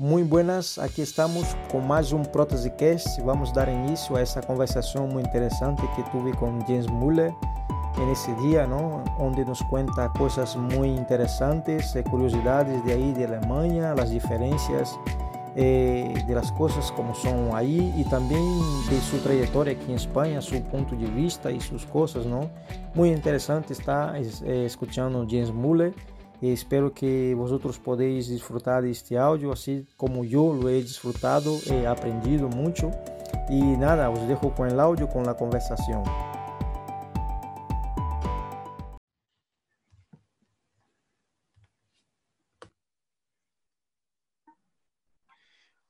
Muy buenas, aquí estamos con más un Protesicast. Vamos a dar inicio a esta conversación muy interesante que tuve con James Muller en ese día, ¿no? Donde nos cuenta cosas muy interesantes, eh, curiosidades de ahí de Alemania, las diferencias eh, de las cosas como son ahí y también de su trayectoria aquí en España, su punto de vista y sus cosas, ¿no? Muy interesante está eh, escuchando James Muller y espero que vosotros podéis disfrutar de este audio así como yo lo he disfrutado, he aprendido mucho y nada, os dejo con el audio, con la conversación.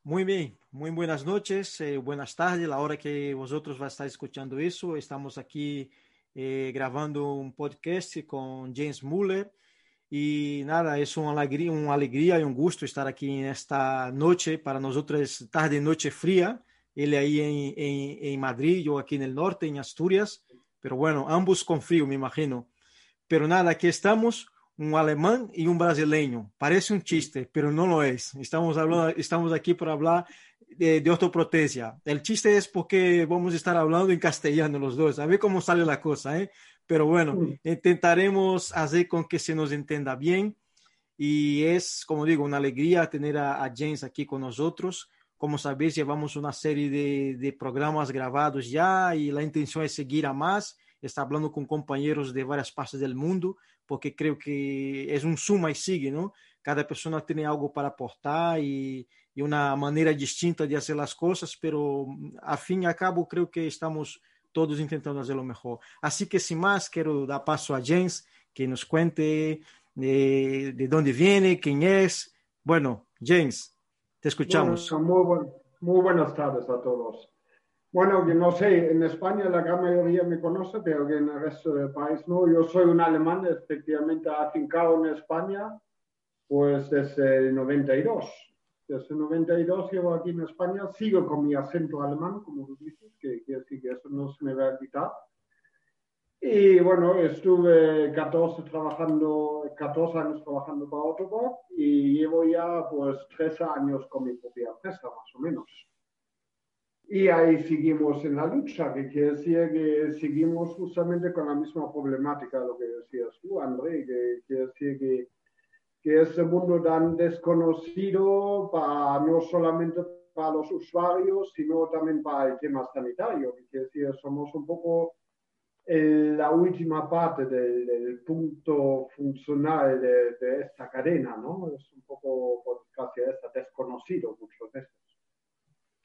Muy bien, muy buenas noches, eh, buenas tardes, la hora que va a estar escuchando eso. Estamos aquí eh, un podcast con James Muller y nada, es una alegría, una alegría y un gusto estar aquí en esta noche, para nosotros tarde, noche fría, él ahí en, en, Madrid, yo aquí en el norte, en Asturias, pero bueno, ambos con frío, me imagino. Pero nada, aquí estamos un alemán y un brasileño. Parece un chiste, pero no lo es. Estamos, hablando, estamos aquí para hablar de, de ortoprotesia. El chiste es porque vamos a estar hablando en castellano los dos. A ver cómo sale la cosa, ¿eh? Pero bueno, intentaremos hacer con que se nos entienda bien. Y es, como digo, una alegría tener a, a James aquí con nosotros. Como sabéis, llevamos una serie de, de programas grabados ya y la intención es seguir a más. Está hablando con compañeros de varias partes del mundo porque creo que es un suma y sigue, ¿no? Cada persona tiene algo para aportar y, y una manera distinta de hacer las cosas, pero a fin y a cabo creo que estamos todos intentando hacerlo mejor. Así que sin más, quiero dar paso a James, que nos cuente de, de dónde viene, quién es. Bueno, James, te escuchamos. Bueno, muy, buen, muy buenas tardes a todos. Bueno, que no sé, en España la gran mayoría me conoce, pero en el resto del país no. Yo soy un alemán, efectivamente afincado en España, pues desde el 92. Desde el 92 llevo aquí en España, sigo con mi acento alemán, como tú dices, que quiere decir que eso no se me va a quitar. Y bueno, estuve 14, trabajando, 14 años trabajando para Autobot y llevo ya pues 13 años con mi propia empresa, más o menos. Y ahí seguimos en la lucha, que quiere decir que seguimos justamente con la misma problemática, lo que decías tú, André, que quiere decir que, que ese mundo tan desconocido para, no solamente para los usuarios, sino también para el tema sanitario, quiere decir, somos un poco el, la última parte del, del punto funcional de, de, esta cadena, ¿no? Es un poco, pues, casi está desconocido muchas veces.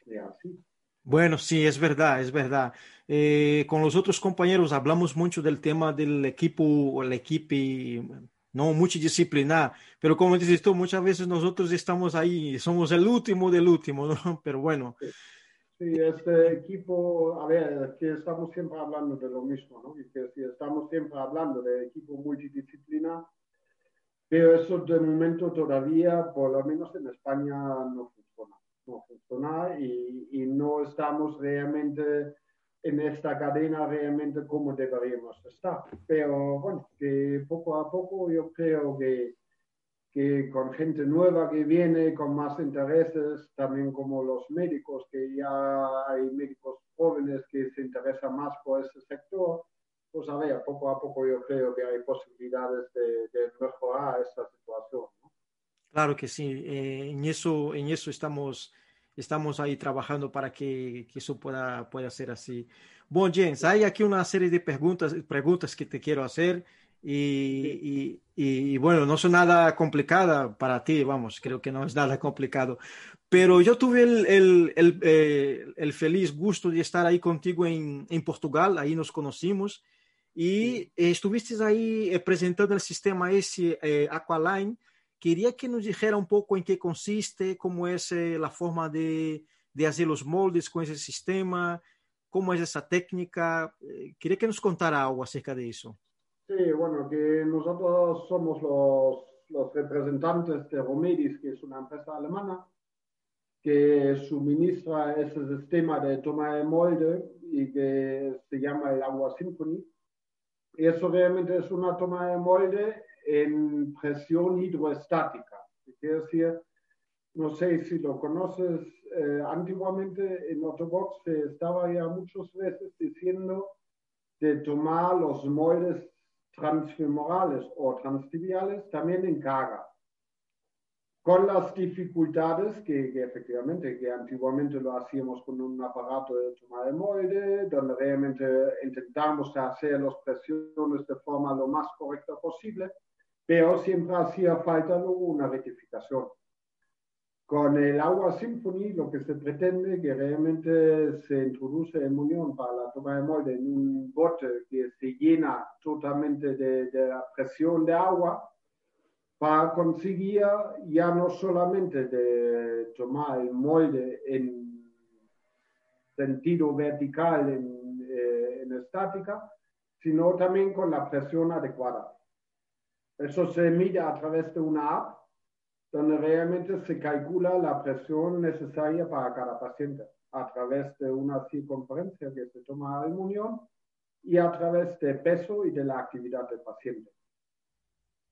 Y así. Bueno, sí, es verdad, es verdad. Eh, con los otros compañeros hablamos mucho del tema del equipo, el equipo no multidisciplinar, pero como dices tú, muchas veces nosotros estamos ahí, somos el último del último, ¿no? Pero bueno. Sí, este equipo, a ver, que estamos siempre hablando de lo mismo, ¿no? Y que si estamos siempre hablando de equipo multidisciplinar, pero eso de momento todavía, por lo menos en España, no funciona no funciona y, y, no estamos realmente en esta cadena realmente como deberíamos estar. Pero bueno, que poco a poco yo creo que, que con gente nueva que viene, con más intereses, también como los médicos, que ya hay médicos jóvenes que se interesan más por ese sector, pues a ver, poco a poco yo creo que hay posibilidades de, de mejorar esta situación. ¿no? Claro que sí, eh, en, eso, en eso estamos, estamos ahí trabajando para que, que eso pueda, pueda ser así. Bueno, James, hay aquí una serie de preguntas, preguntas que te quiero hacer y, y, y, bueno, no son nada complicada para ti, vamos, creo que no es nada complicado, pero yo tuve el, el, el, eh, el feliz gusto de estar ahí contigo en, en Portugal, ahí nos conocimos y estuviste ahí eh, presentando el sistema ese eh, Aqualine Quería que nos dijera un poco en qué consiste, cómo es eh, la forma de, de, hacer los moldes con ese sistema, cómo es esa técnica. Eh, quería que nos contara algo acerca de eso. Sí, bueno, que nosotros somos los, representantes de Romedis, que es una empresa alemana que suministra ese sistema de toma de molde y que se llama el Agua Symphony. Y eso realmente es una toma de molde en presión hidroestática. Quiere decir no sé si lo conoces, eh, antiguamente en Autobox se estaba ya muchas veces diciendo de tomar los moldes transfemorales o transtibiales también en carga con las dificultades que, efectivamente, que antiguamente lo hacíamos con un aparato de toma de molde, donde realmente intentamos hacer las presiones de forma lo más correcta posible, pero siempre hacía falta una rectificación. Con el agua Symphony lo que se pretende que realmente se introduce en unión para la toma de molde en un bote que se llena totalmente de, de la presión de agua, para conseguir ya no solamente de tomar el molde en sentido vertical en, eh, en estática, sino también con la presión adecuada. Eso se mide a través de una app donde realmente se calcula la presión necesaria para cada paciente a través de una circunferencia que se toma al munión y a través de peso y de la actividad del paciente.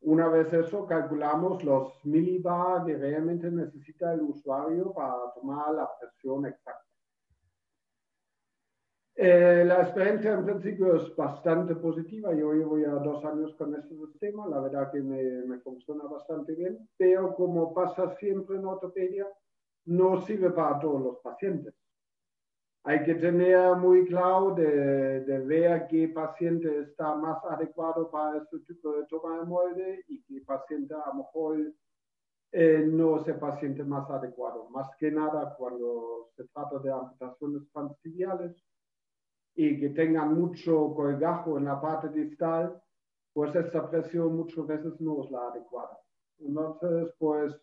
Una vez eso, calculamos los milibar que realmente necesita el usuario para tomar la presión exacta. Eh, la experiencia en principio es bastante positiva. Yo llevo ya dos años con este sistema. La verdad que me, me funciona bastante bien. Pero como pasa siempre en ortopedia, no sirve para todos los pacientes hay que tener muy claro de, de, ver qué paciente está más adecuado para este tipo de toma de molde y qué paciente a lo mejor eh, no es el paciente más adecuado. Más que nada cuando se trata de amputaciones transtibiales y que tengan mucho colgajo en la parte distal, pues esta presión muchas veces no es la adecuada. Entonces, pues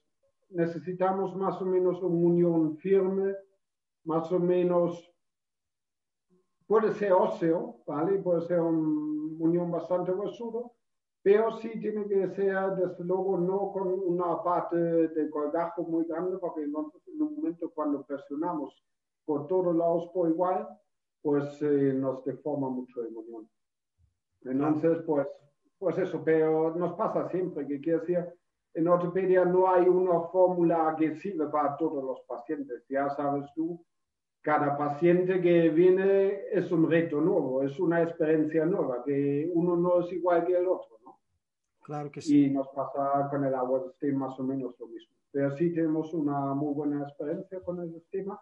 necesitamos más o menos una unión firme, más o menos Puede ser óseo, ¿vale? Puede ser un unión bastante huesudo, pero sí tiene que ser, desde luego, no con una parte de colgajo muy grande, porque en un momento cuando presionamos por todos lados por igual, pues eh, nos deforma mucho el unión. Entonces, pues, pues eso, pero nos pasa siempre, que quiere decir, en ortopedia no hay una fórmula que sirve para todos los pacientes, ya sabes tú, cada paciente que viene es un reto nuevo, es una experiencia nueva, que uno no es igual que el otro, ¿no? Claro que sí. Y nos pasa con el agua de sistema más o menos lo mismo. Pero sí tenemos una muy buena experiencia con el sistema.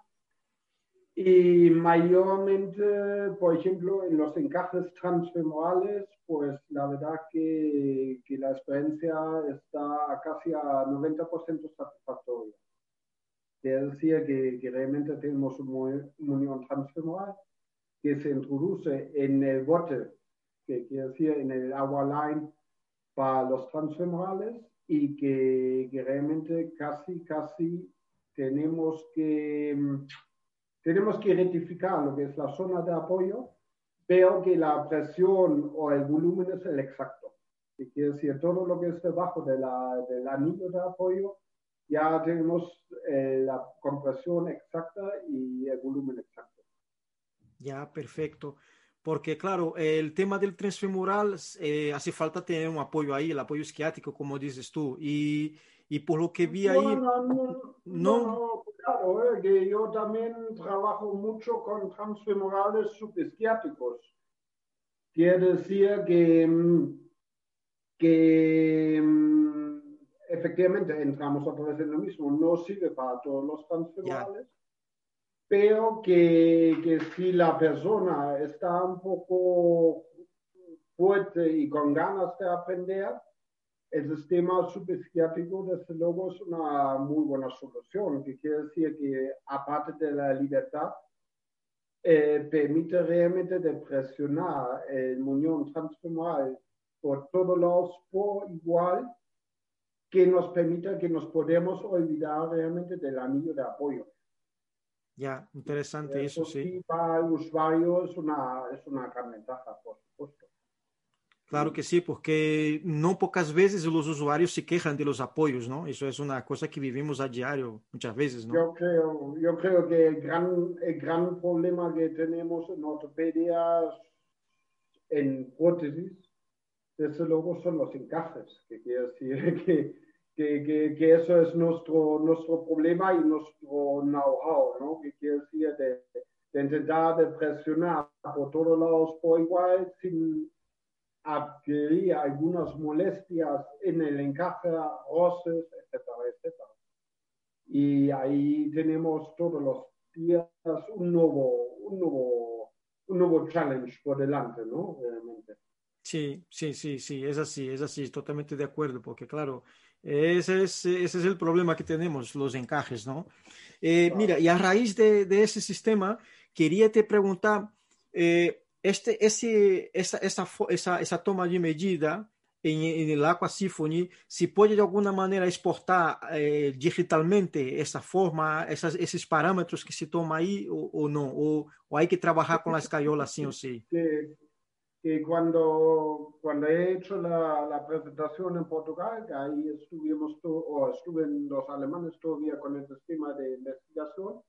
Y mayormente, por ejemplo, en los encajes transfemorales, pues la verdad que, que la experiencia está casi a 90% satisfactoria. Que decía que, que, realmente tenemos una unión transfemoral que se introduce en el bote, que quiere decir en el agua line para los transfemorales y que, que realmente casi, casi tenemos que, tenemos que rectificar lo que es la zona de apoyo, pero que la presión o el volumen es el exacto. Que quiere decir todo lo que es debajo de la, del anillo de apoyo ya tenemos eh, la compresión exacta y el volumen exacto. Ya, perfecto. Porque, claro, el tema del transfemoral eh, hace falta tener un apoyo ahí, el apoyo esquiático, como dices tú. Y, y por lo que vi ahí. No, no, no, claro, eh, que yo también trabajo mucho con transfemorales subesquiáticos. Quiere decir que, mm, que mm, efectivamente entramos otra vez en lo mismo, no sirve para todos los transfemorales, pero que, que, si la persona está un poco fuerte y con ganas de aprender, el sistema subpsiquiátrico desde luego es una muy buena solución, que quiere decir que aparte de la libertad, eh, permite realmente de presionar el muñón transfemoral por todos lados por igual que nos permita que nos podemos olvidar realmente del anillo de apoyo. Ya, interesante eso, sí. Para el usuario es una, es una gran ventaja, por supuesto. Claro que sí, porque no pocas veces los usuarios se quejan de los apoyos, ¿no? Eso es una cosa que vivimos a diario muchas veces, ¿no? Yo creo, yo creo que el gran, el gran problema que tenemos en ortopedia, en prótesis, desde luego son los encajes, que quiere decir que, que, que, que, eso es nuestro, nuestro problema y nuestro know-how, ¿no? Que quiere decir de, de, intentar de presionar por todos lados por igual sin adquirir algunas molestias en el encaje, roces, etcétera, etcétera. Y ahí tenemos todos los días un nuevo, un nuevo, un nuevo challenge por delante, ¿no? Realmente. Sí, sí, sí, sí, es así, es así, totalmente de acuerdo, porque claro, ese es, ese es el problema que tenemos, los encajes, ¿no? Eh, Mira, y a raíz de, de, ese sistema, quería te preguntar, eh, este, ese, esa, esa, esa, esa toma de medida en, en el Aqua Symphony, si puede de alguna manera exportar eh, digitalmente esa forma, esas, esos parámetros que se toma ahí o, o no, o, o, hay que trabajar con la escayola sí o sí. Que, que he hecho la, la, presentación en Portugal, ahí estuvimos, o estuven los alemanes todavía con el sistema de investigación,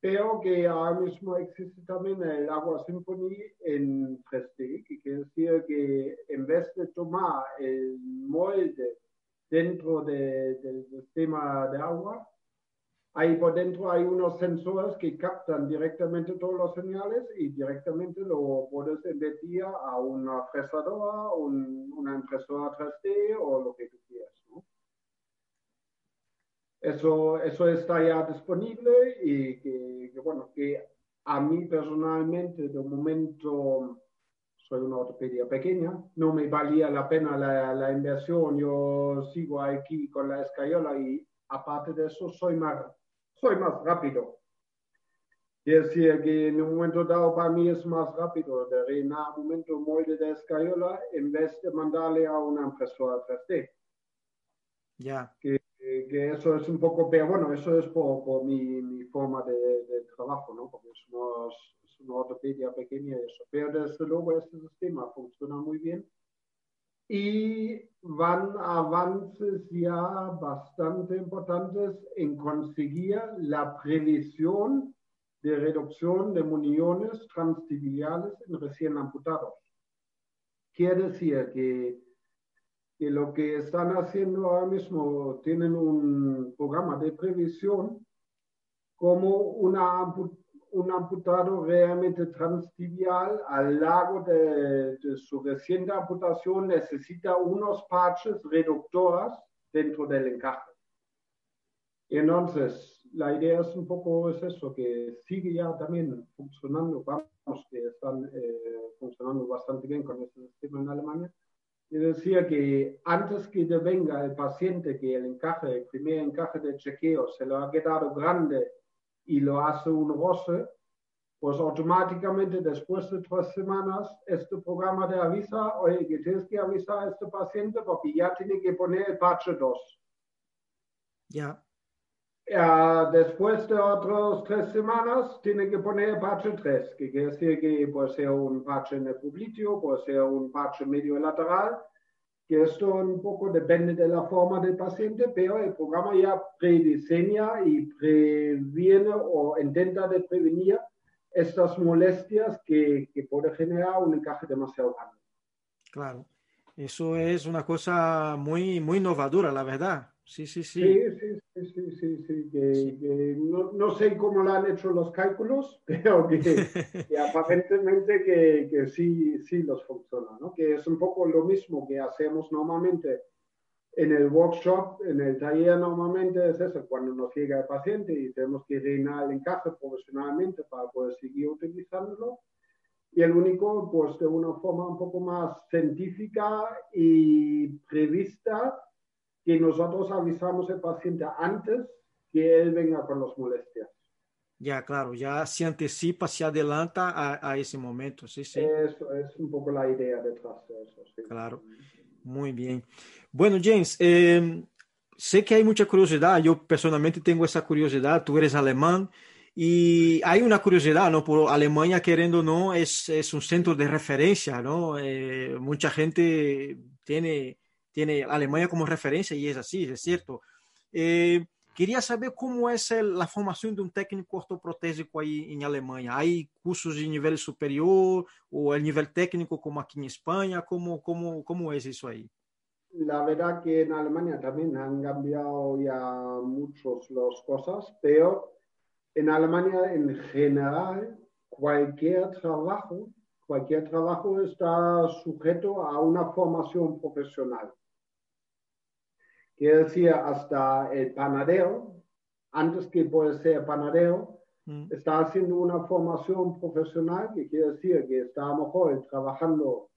pero que ahora mismo existe también el Agua Symphony en 3D, que quiere decir que en vez de tomar el molde dentro de, del sistema de agua, ahí por dentro hay unos sensores que captan directamente todos los señales y directamente lo puedes emitir a una fresadora, un, una impresora 3D o lo que tú quieras. ¿no? Eso, eso está ya disponible y que, que, bueno, que a mí personalmente de momento soy una ortopedia pequeña, no me valía la pena la, la inversión, yo sigo aquí con la escayola y aparte de eso soy más, soy más rápido. Quiere decir que en un momento dado para mí es más rápido de reinar un momento molde de escayola en vez de mandarle a una impresora 3D. Ya. Yeah. Que que eso es un poco, pero bueno, eso es por, por mi, mi, forma de, de, trabajo, ¿no? Porque es una, es una ortopedia pequeña y eso. Pero desde luego este sistema funciona muy bien y van avances ya bastante importantes en conseguir la previsión de reducción de muniones transtibiales en recién amputados. Quiere decir que que lo que están haciendo ahora mismo tienen un programa de previsión como una, un amputado realmente transtibial al largo de, de, su reciente amputación necesita unos parches reductores dentro del encaje. Entonces, la idea es un poco es eso, que sigue ya también funcionando, vamos, que están eh, funcionando bastante bien con este sistema en Alemania y decía que antes que venga el paciente que el encaje, el primer encaje de chequeo se lo ha quedado grande y lo hace un roce, pues automáticamente después de tres semanas este programa te avisa, oye, que tienes que avisar a este paciente porque ya tiene que poner el parche 2. Ya. Uh, después de otras tres semanas tiene que poner parche 3, que quiere decir que puede ser un parche en el publicio, puede ser un parche medio lateral, que esto un poco depende de la forma del paciente, pero el programa ya prediseña y previene o intenta de prevenir estas molestias que, que puede generar un encaje demasiado grande. Claro, eso es una cosa muy, muy innovadora, la verdad. Sí, sí, sí. Sí, sí, sí, sí, que. Que no, no, sé cómo lo han hecho los cálculos, pero que, que aparentemente que, que, sí, sí los funciona, ¿no? Que es un poco lo mismo que hacemos normalmente en el workshop, en el taller normalmente es eso, cuando nos llega el paciente y tenemos que reinar el encaje profesionalmente para poder seguir utilizándolo. Y el único, pues de una forma un poco más científica y prevista, que nosotros avisamos al paciente antes que él venga con las molestias. Ya, claro, ya se anticipa, se adelanta a, a ese momento, sí, sí. Eso es un poco la idea detrás de eso, sí. Claro, muy bien. Bueno, James, eh, sé que hay mucha curiosidad, yo personalmente tengo esa curiosidad, tú eres alemán, y hay una curiosidad, ¿no? Por Alemania, queriendo o no, es, es un centro de referencia, ¿no? Eh, mucha gente tiene tiene Alemania como referencia y es así, es cierto. Eh, quería saber cómo es la formación de un técnico ortoprotésico ahí en Alemania. ¿Hay cursos de nivel superior o el nivel técnico como aquí en España? ¿Cómo, cómo, cómo es eso ahí? la verdad que en Alemania también han cambiado ya muchos las cosas, pero en Alemania en general cualquier trabajo, cualquier trabajo está sujeto a una formación profesional. Quiere decir, hasta el panadero, antes que puede ser panadero, mm. está haciendo una formación profesional, que quiere decir que está a lo mejor trabajando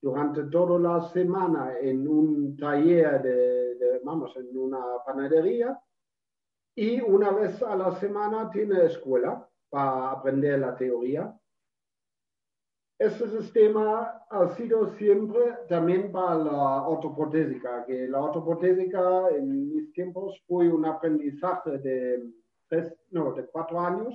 durante toda la semana en un taller de, vamos, en una panadería y una vez a la semana tiene escuela para aprender la teoría. Este sistema ha sido siempre también para la ortoprotésica, que la ortoprotésica en mis tiempos fue un aprendizaje de, tres, no, de cuatro años,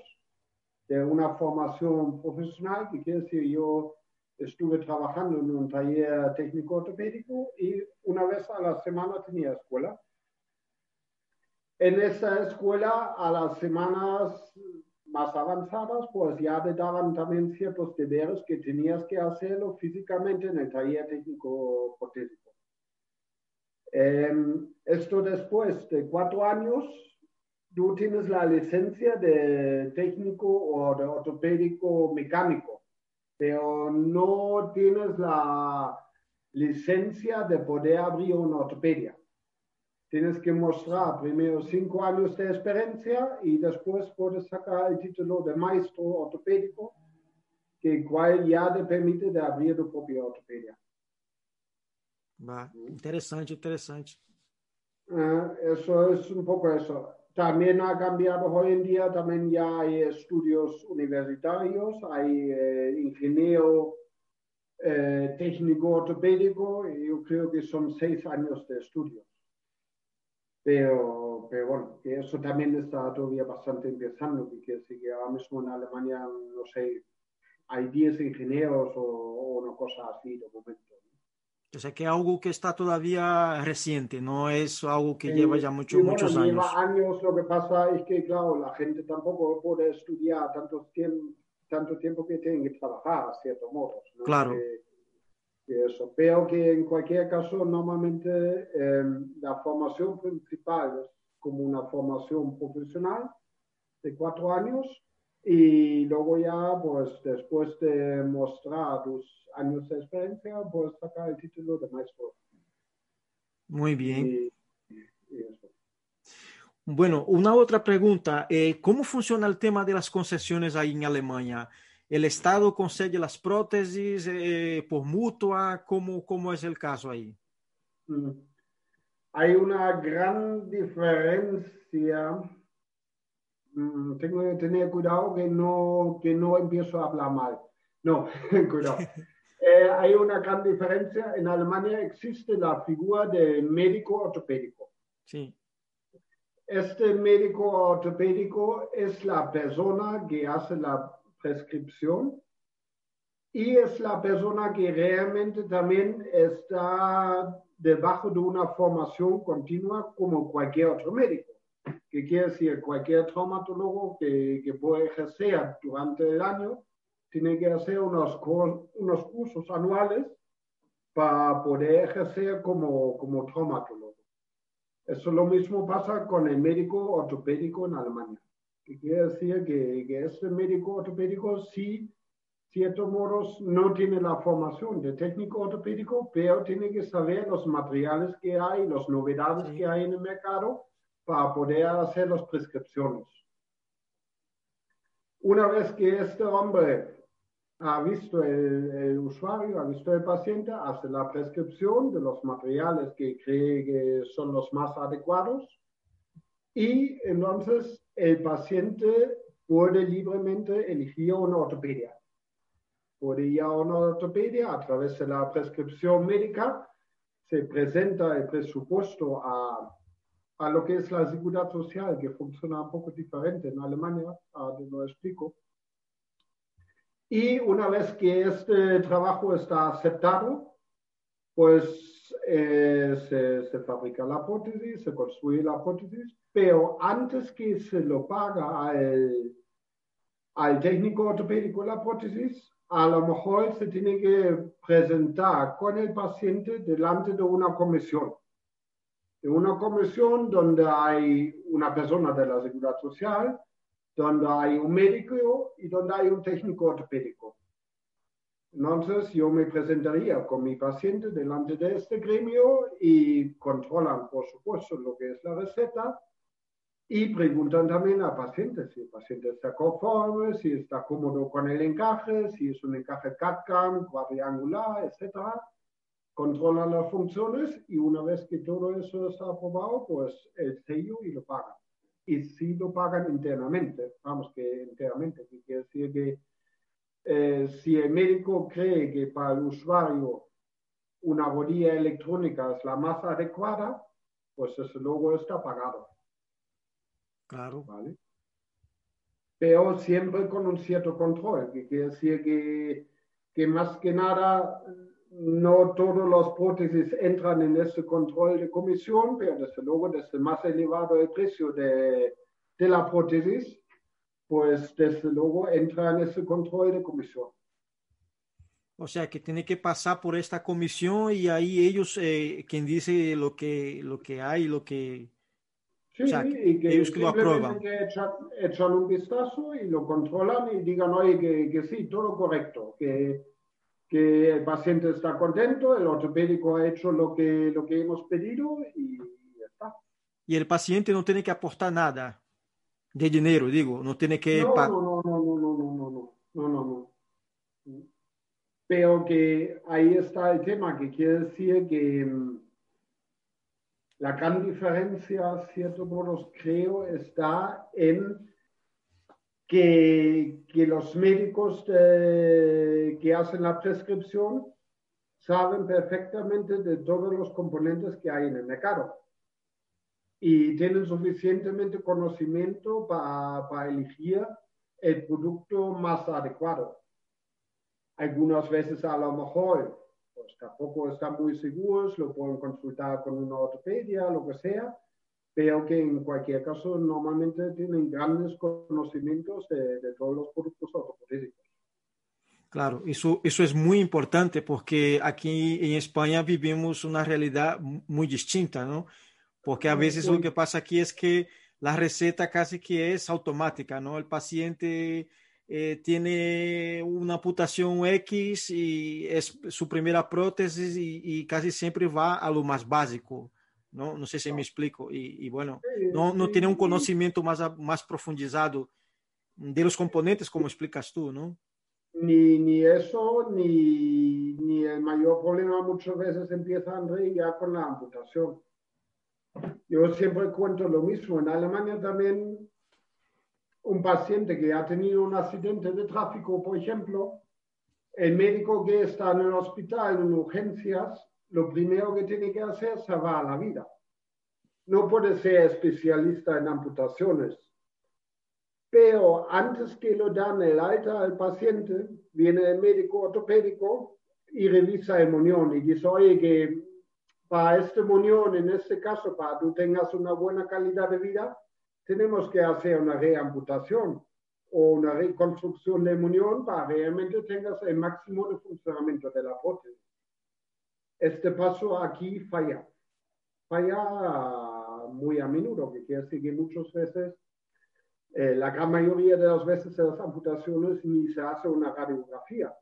de una formación profesional, que quiere decir yo estuve trabajando en un taller técnico ortopédico y una vez a la semana tenía escuela. En esa escuela, a las semanas más avanzadas, pues ya te daban también ciertos deberes que tenías que hacerlo físicamente en el taller técnico ortopédico. Em, esto después de cuatro años, tú tienes la licencia de técnico o de ortopédico mecánico pero no tienes la licencia de poder abrir una ortopedia. Tienes que mostrar primero cinco años de experiencia y después puedes sacar el título de maestro ortopédico, que cual ya te permite de abrir tu propia ortopedia. Va, interesante, interesante. Uh, eso es un poco eso. También ha cambiado hoy en día, también ya hay estudios universitarios, hay eh, ingeniero eh, técnico ortopédico, y yo creo que son seis años de estudios. Pero, pero bueno, que eso también está todavía bastante empezando, que quiere decir que ahora mismo en Alemania, no sé, hay 10 ingenieros o, o una cosa así de momento. O sea, que es algo que está todavía reciente, no es algo que lleva ya mucho, muchos años. Lleva años, lo que pasa es que, claro, la gente tampoco puede estudiar tanto tiempo, tanto tiempo que tienen que trabajar, a cierto modo. Claro. Eso. Pero que en cualquier caso, normalmente em, la formación principal es como una formación profesional de cuatro años y luego ya, pues después de mostrar tus años de experiencia, puedes sacar el título de maestro. Muy bien. bueno, una otra pregunta. Eh, ¿Cómo funciona el tema de las concesiones ahí en Alemania? ¿El Estado concede las prótesis eh, por mutua? ¿Cómo, ¿Cómo es el caso ahí? Mm. Hay una gran diferencia Mm, tengo que tener cuidado que no, que no empiezo a hablar mal. No, cuidado. Eh, hay una gran diferencia. En Alemania existe la figura de médico ortopédico. Sí. Este médico ortopédico es la persona que hace la prescripción y es la persona que realmente también está debajo de una formación continua como cualquier otro médico. Que quiere decir cualquier traumatólogo que, que puede ejercer durante el año tiene que hacer unos, unos cursos anuales para poder ejercer como, como traumatólogo. Eso lo mismo pasa con el médico ortopédico en Alemania, que quiere decir que, que este médico ortopédico sí, ciertos modos, no tiene la formación de técnico ortopédico, pero tiene que saber los materiales que hay, las novedades que hay en el mercado para poder hacer las prescripciones. Una vez que este hombre ha visto el, usuario, ha visto el paciente, hace la prescripción de los materiales que cree que son los más adecuados y entonces el paciente puede libremente elegir una ortopedia. Puede ir a una ortopedia a través de la prescripción médica, se presenta el presupuesto a a lo que es la seguridad social, que funciona un poco diferente en Alemania, lo explico. Y una vez que este trabajo está aceptado, pues eh, se, fabrica la prótesis, se construye la prótesis, pero antes que se lo paga al, al técnico ortopédico la prótesis, a lo mejor se tiene que presentar con el paciente delante de una comisión. De una comisión donde hay una persona de la seguridad social, donde hay un médico y donde hay un técnico ortopédico. Entonces yo me presentaría con mi paciente delante de este gremio y controlan, por supuesto, lo que es la receta y preguntan también al paciente si el paciente está conforme, si está cómodo con el encaje, si es un encaje CAD-CAM, cuadriangular, etc. Controlan las funciones y una vez que todo eso está aprobado, pues el sello y lo pagan. Y si lo pagan internamente, vamos que internamente, que quiere decir que eh, si el médico cree que para el usuario una rodilla electrónica es la más adecuada, pues ese luego está pagado. Claro. ¿Vale? Pero siempre con un cierto control, que quiere decir que, que más que nada no todos los prótesis entran en ese control de comisión, pero desde luego desde más elevado el precio de, de la prótesis, pues desde luego entra en ese control de comisión. O sea, que tiene que pasar por esta comisión y ahí ellos, eh, quien dice lo que, lo que hay, lo que... Sí, o sea, y que ellos que lo aprueban. Echan, echan, un vistazo y lo controlan y digan, oye, que, que sí, todo correcto, que, que el paciente está contento, el ortopédico ha hecho lo que, lo que hemos pedido y ya está. Y el paciente no tiene que aportar nada de dinero, digo, no tiene que... No, no, no, no, no, no, no, no, no, no, no. Pero que ahí está el tema, que quiere decir que la gran diferencia, cierto modo, creo, está en que, que los médicos de, que hacen la prescripción saben perfectamente de todos los componentes que hay en el mercado y tienen suficientemente conocimiento para, para elegir el producto más adecuado. Algunas veces a lo mejor pues tampoco están muy seguros, lo pueden consultar con una ortopedia, lo que sea, pero que en cualquier caso normalmente tienen grandes conocimientos de, de todos los productos ortopédicos. Claro, eso, eso es muy importante porque aquí en España vivimos una realidad muy distinta, ¿no? Porque a veces lo que pasa aquí es que la receta casi que es automática, ¿no? El paciente eh, tiene una amputación X y es su primera prótesis y, y, casi siempre va a lo más básico, ¿no? No sé si me explico. Y, y bueno, no, no tiene un conocimiento más, más profundizado de los componentes, como explicas tú, ¿no? Ni, ni eso, ni, ni el mayor problema muchas veces empieza, André, ya con la amputación. Yo siempre cuento lo mismo. En Alemania también un paciente que ha tenido un accidente de tráfico, por ejemplo, el médico que está en el hospital en urgencias, lo primero que tiene que hacer es salvar la vida. No puede ser especialista en amputaciones. Pero antes que lo dan el alta al paciente, viene el médico ortopédico y revisa el muñón y dice, oye, que para este muñón, en este caso, para que tú tengas una buena calidad de vida, tenemos que hacer una reamputación o una reconstrucción del muñón para realmente tengas el máximo de funcionamiento de la prótesis. Este paso aquí falla. Falla muy a menudo, que quiere decir que muchas veces, eh, la gran mayoría de las veces en las amputaciones ni se hace una radiografía.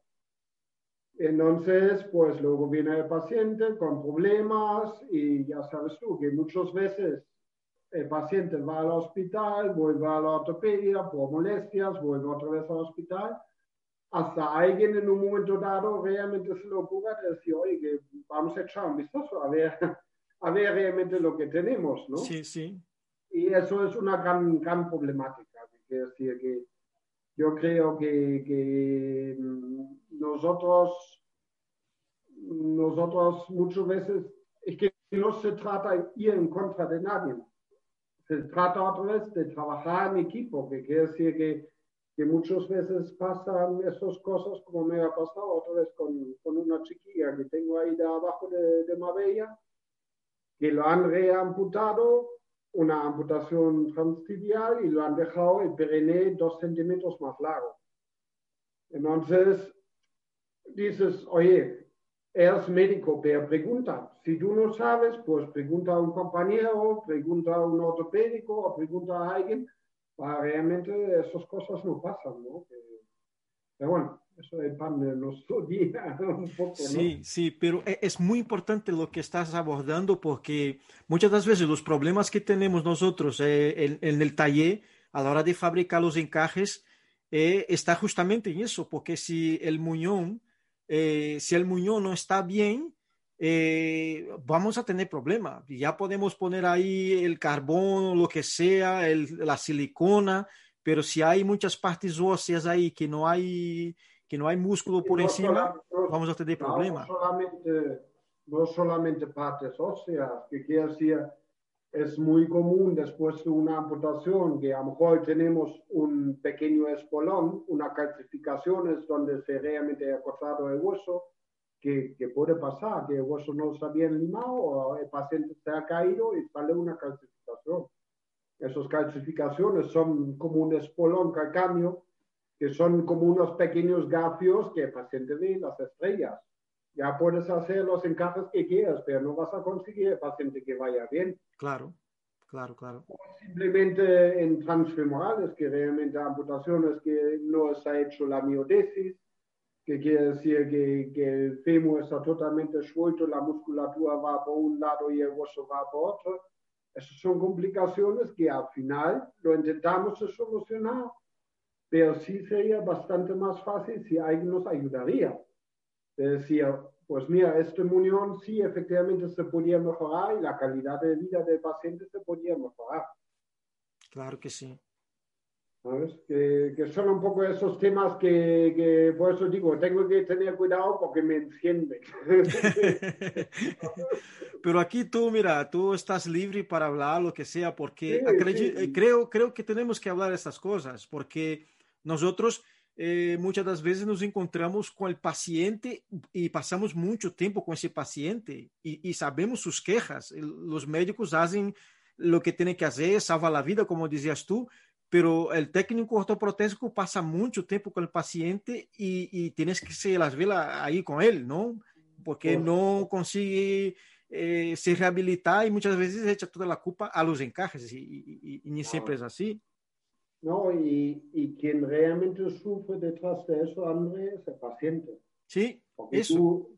Entonces, pues luego viene el paciente con problemas y ya sabes tú que muchas veces el paciente va al hospital, vuelve a la ortopedia por molestias, vuelve otra vez al hospital, hasta alguien en un momento dado realmente se le ocurre decir, oye, vamos a echar un vistazo a ver, a ver realmente lo que tenemos, ¿no? Sí, sí. Y eso es una gran, gran problemática, quiere decir que yo creo que, que nosotros, nosotros muchas veces, es que no se trata de ir en contra de nadie, se trata otra vez de trabajar en equipo, que quiere decir que, que muchas veces pasan esas cosas como me ha pasado otra vez con, con una chiquilla que tengo ahí de abajo de, de Marbella, que lo han reamputado, una amputación transtibial y lo han dejado el perené dos centímetros más largo. Entonces, dices, oye, eres médico, pero pregunta. Si tú no sabes, pues pregunta a un compañero, pregunta a un ortopédico o pregunta a alguien. Para realmente esas cosas no pasan, ¿no? Pero bueno, eso es el pan de nuestro día, un poco, Sí, sí, pero e, es muy importante lo que estás abordando porque muchas veces los problemas que tenemos nosotros eh, en, en, el taller a la hora de fabricar los encajes eh, está justamente en eso, porque si el muñón, eh, si el muñón no está bien, eh, vamos a tener problemas. Ya podemos poner ahí el carbón, lo que sea, el, la silicona, pero si hay muchas partes óseas ahí que no hay, que no hay músculo por no encima, vamos a tener problemas. No solamente, no solamente partes óseas, que quiere decir es muy común después de una amputación que a lo mejor tenemos un pequeño espolón, una calcificación es donde se realmente ha cortado el hueso, que, puede pasar, que el hueso no está bien limado o el paciente se ha caído y sale una calcificación. Esas calcificaciones son como un espolón calcáneo, que son como unos pequeños gafios que el paciente ve las estrellas. Ya puedes hacer los encajes que quieras, pero no vas a conseguir el paciente que vaya bien. Claro, claro, claro. Simplemente en transfemorales, que realmente amputaciones que no se ha hecho la miodesis, que quiere decir que, que el fémur está totalmente suelto, la musculatura va por un lado y el hueso va por otro. Esas son complicaciones que al final lo intentamos solucionar, pero sí sería bastante más fácil si alguien nos ayudaría. Decía, pues mira, este muñón sí efectivamente se podía mejorar y la calidad de vida del paciente se podía mejorar. Claro que sí. ¿Sabes? Que, que son un poco esos temas que, que, por eso digo, tengo que tener cuidado porque me encienden. Pero aquí tú, mira, tú estás libre para hablar lo que sea, porque sí, acredito, sí. creo, creo que tenemos que hablar de estas cosas, porque nosotros eh, muchas das vezes nos encontramos com o paciente e passamos muito tempo com esse paciente e sabemos suas queixas. Os médicos fazem o que têm que fazer, salva a vida, como dizias tu, pero o técnico ortoprotésico passa muito tempo com o paciente e tienes que se las ver aí com ele, não? Porque não consegue eh, se reabilitar e muitas vezes echa toda a culpa a los encajes e, e, e nem sempre é assim. No, y, y, quien realmente sufre detrás de eso, André, es el paciente. Sí, porque eso. Tú,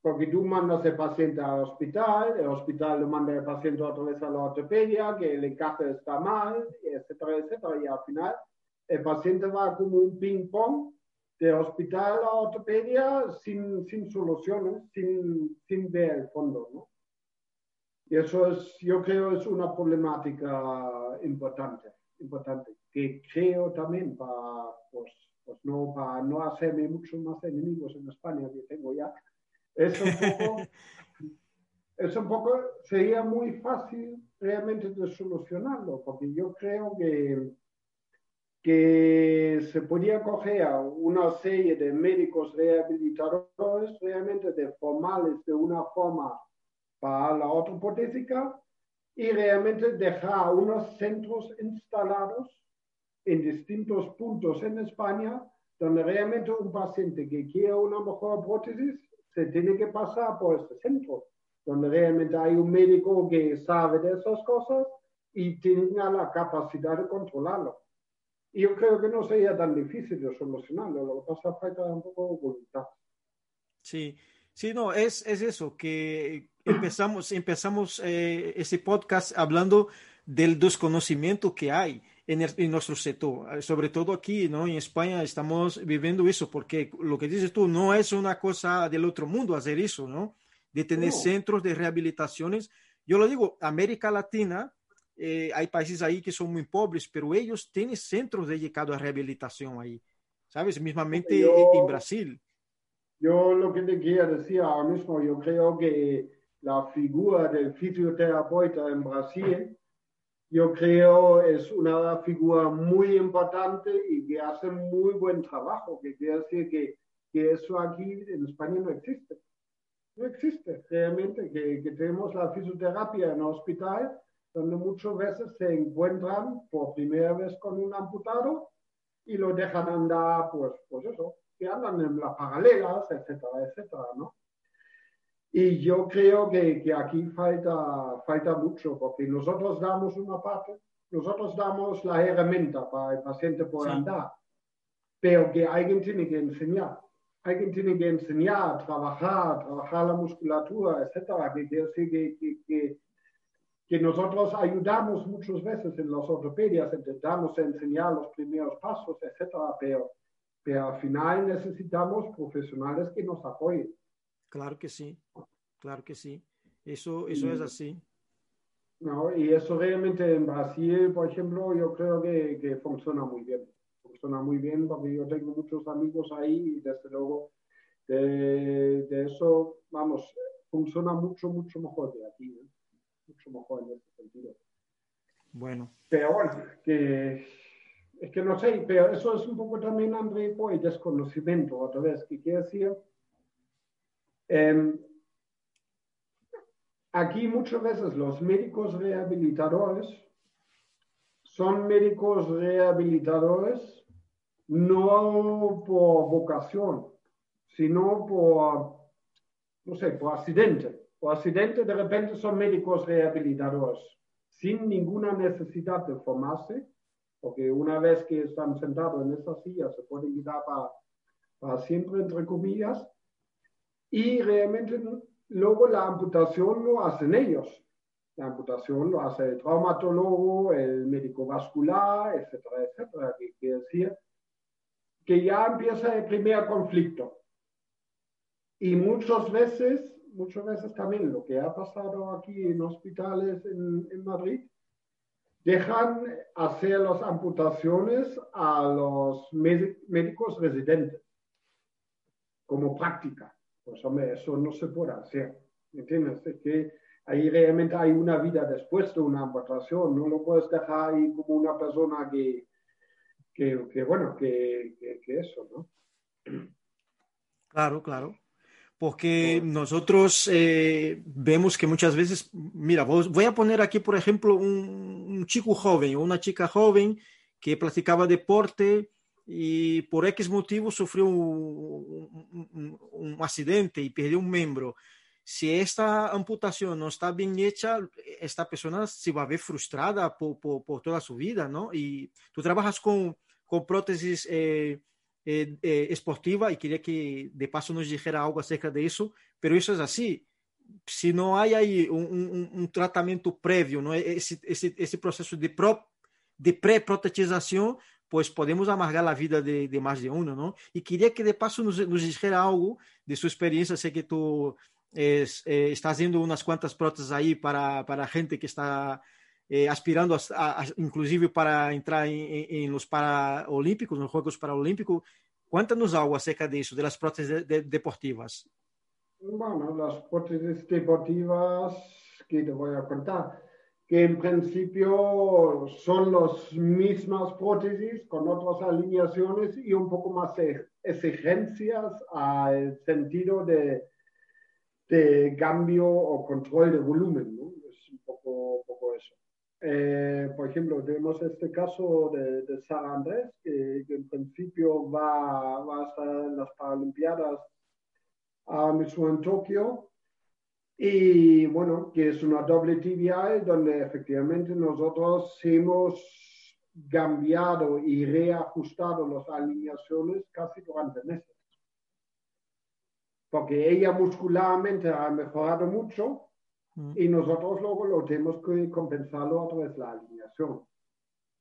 porque tú mandas el paciente al hospital, el hospital lo manda el paciente otra vez a la ortopedia, que el encaje está mal, etcétera, etcétera, y al final el paciente va como un ping-pong de hospital a ortopedia sin, sin soluciones, sin, sin ver el fondo, ¿no? Y eso es, yo creo, es una problemática importante, importante que creo también para, pues, pues no, para no hacerme muchos más enemigos en España que tengo ya, es un poco, es un poco, sería muy fácil realmente de solucionarlo, porque yo creo que, que se podía coger a una serie de médicos rehabilitadores realmente de formales de una forma para la ortoprotésica y realmente dejar unos centros instalados en distintos puntos en España donde realmente un paciente que quiere una mejor prótesis se tiene que pasar por este centro, donde realmente hay un médico que sabe de esas cosas y tenga la capacidad de controlarlo. Y yo creo que no sería tan difícil de solucionarlo, lo que pasa falta un poco voluntad. Sí, sí, no, es, es eso, que empezamos, empezamos eh, ese podcast hablando del desconocimiento que hay en, el, en, nuestro sector, sobre todo aquí, ¿no? En España estamos viviendo eso, porque lo que dices tú no es una cosa del otro mundo hacer eso, ¿no? De tener no. centros de rehabilitaciones. Yo lo digo, América Latina, eh, hay países ahí que son muy pobres, pero ellos tienen centros dedicados a rehabilitación ahí, ¿sabes? Mismamente yo, en Brasil. Yo lo que te quería decir ahora mismo, yo creo que la figura del fisioterapeuta en Brasil yo creo es una figura muy importante y que hace muy buen trabajo, que quiere decir que, que eso aquí en España no existe. No existe realmente, que, que tenemos la fisioterapia en el hospital, donde muchas veces se encuentran por primera vez con un amputado y lo dejan andar, pues, pues eso, que andan en las paralelas, etcétera, etcétera, ¿no? Y yo creo que, que, aquí falta, falta mucho, porque nosotros damos una parte, nosotros damos la herramienta para el paciente poder andar, pero que alguien tiene que enseñar. Alguien tiene que enseñar, trabajar, trabajar la musculatura, etcétera, que que, que, que, nosotros ayudamos muchas veces en las ortopedias, intentamos enseñar los primeros pasos, etcétera, pero, pero al final necesitamos profesionales que nos apoyen. Claro que sí, claro que sí. Eso, eso es así. No, y eso realmente en Brasil, por ejemplo, yo creo que, que, funciona muy bien. Funciona muy bien porque yo tengo muchos amigos ahí y desde luego de, de eso, vamos, funciona mucho, mucho mejor de aquí. ¿eh? Mucho mejor en ese sentido. Bueno. Pero bueno, que es que no sé, pero eso es un poco también, André, por el desconocimiento, otra vez, que quiere decir Em, aquí muchas veces los médicos rehabilitadores son médicos rehabilitadores no por vocación, sino por, no sé, por accidente. Por accidente de repente son médicos rehabilitadores sin ninguna necesidad de formarse, porque una vez que están sentados en esa silla se pueden quedar para, para siempre, entre comillas, y realmente luego la amputación lo hacen ellos. La amputación lo hace el traumatólogo, el médico vascular, etcétera, etcétera. Que quiere decir que ya empieza el primer conflicto. Y muchas veces, muchas veces también lo que ha pasado aquí en hospitales en, en Madrid, dejan hacer las amputaciones a los médicos residentes como práctica. Pues hombre, eso no se puede hacer. ¿Entiendes? Es que ahí realmente hay una vida después de una amputación. No lo puedes dejar ahí como una persona que, que, que bueno, que, que, eso, ¿no? Claro, claro. Porque nosotros eh, vemos que muchas veces, mira, voy a poner aquí, por ejemplo, un, un chico joven o una chica joven que practicaba deporte y por X motivo sufrió un, un, un, accidente y perdió un miembro. Si esta amputación no está bien hecha, esta persona se va a ver frustrada por, por, por toda su vida, ¿no? Y tú trabajas con, con prótesis eh, eh, eh, esportiva y quería que de paso nos dijera algo acerca de eso, pero eso es así. Si no hay ahí un, un tratamiento previo, ¿no? ese, ese, ese proceso de, pro, de pré-protetización, pues podemos amargar a vida de, de mais de um, não? E queria que de passo nos, nos dijera algo de sua experiência. Sei que tu es, eh, estás haciendo umas quantas próteses aí para, para gente que está eh, aspirando, a, a, inclusive para entrar em, em, nos Paralímpicos, nos Jogos Paralímpicos. Conta-nos algo acerca disso, das próteses de, de, deportivas. Bueno, as próteses deportivas que te vou contar que en principio son las mismas prótesis con otras alineaciones y un poco más exigencias al sentido de, de cambio o control de volumen. ¿no? Es un poco, poco eso. Eh, por ejemplo, tenemos este caso de, de Sara Andrés, que, que, en principio va, va a estar en las Paralimpiadas a Misu en Tokio y bueno, que es una doble TBI donde efectivamente nosotros hemos cambiado y reajustado las alineaciones casi durante meses. Porque ella muscularmente ha mejorado mucho mm. y nosotros luego lo tenemos que compensarlo a través de la alineación.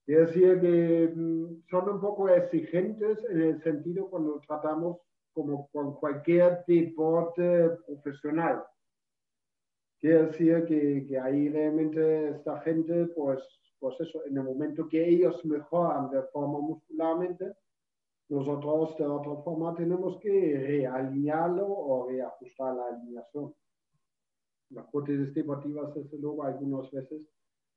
Es decir, que mm, son un poco exigentes en el sentido cuando tratamos como con cualquier deporte profesional Quiere decir que, que, ahí realmente esta gente, pues, pues eso, en el momento que ellos mejoran de forma muscularmente, nosotros de otra forma tenemos que realinearlo o reajustar la alineación. Las prótesis deportivas, desde luego, algunas veces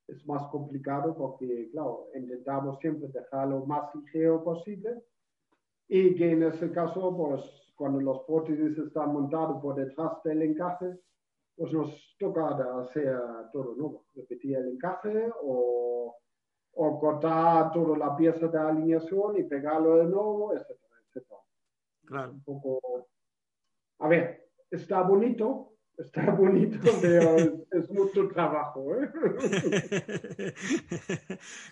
es más complicado porque, claro, intentamos siempre dejarlo lo más ligero posible y que en ese caso, pues, cuando los prótesis están montados por detrás del encaje, pues nos toca hacer todo nuevo, repetir el encaje o, o cortar toda la pieza de alineación y pegarlo de nuevo, etcétera, etcétera. Claro. Un poco... A ver, está bonito, está bonito, pero es, mucho trabajo. ¿eh?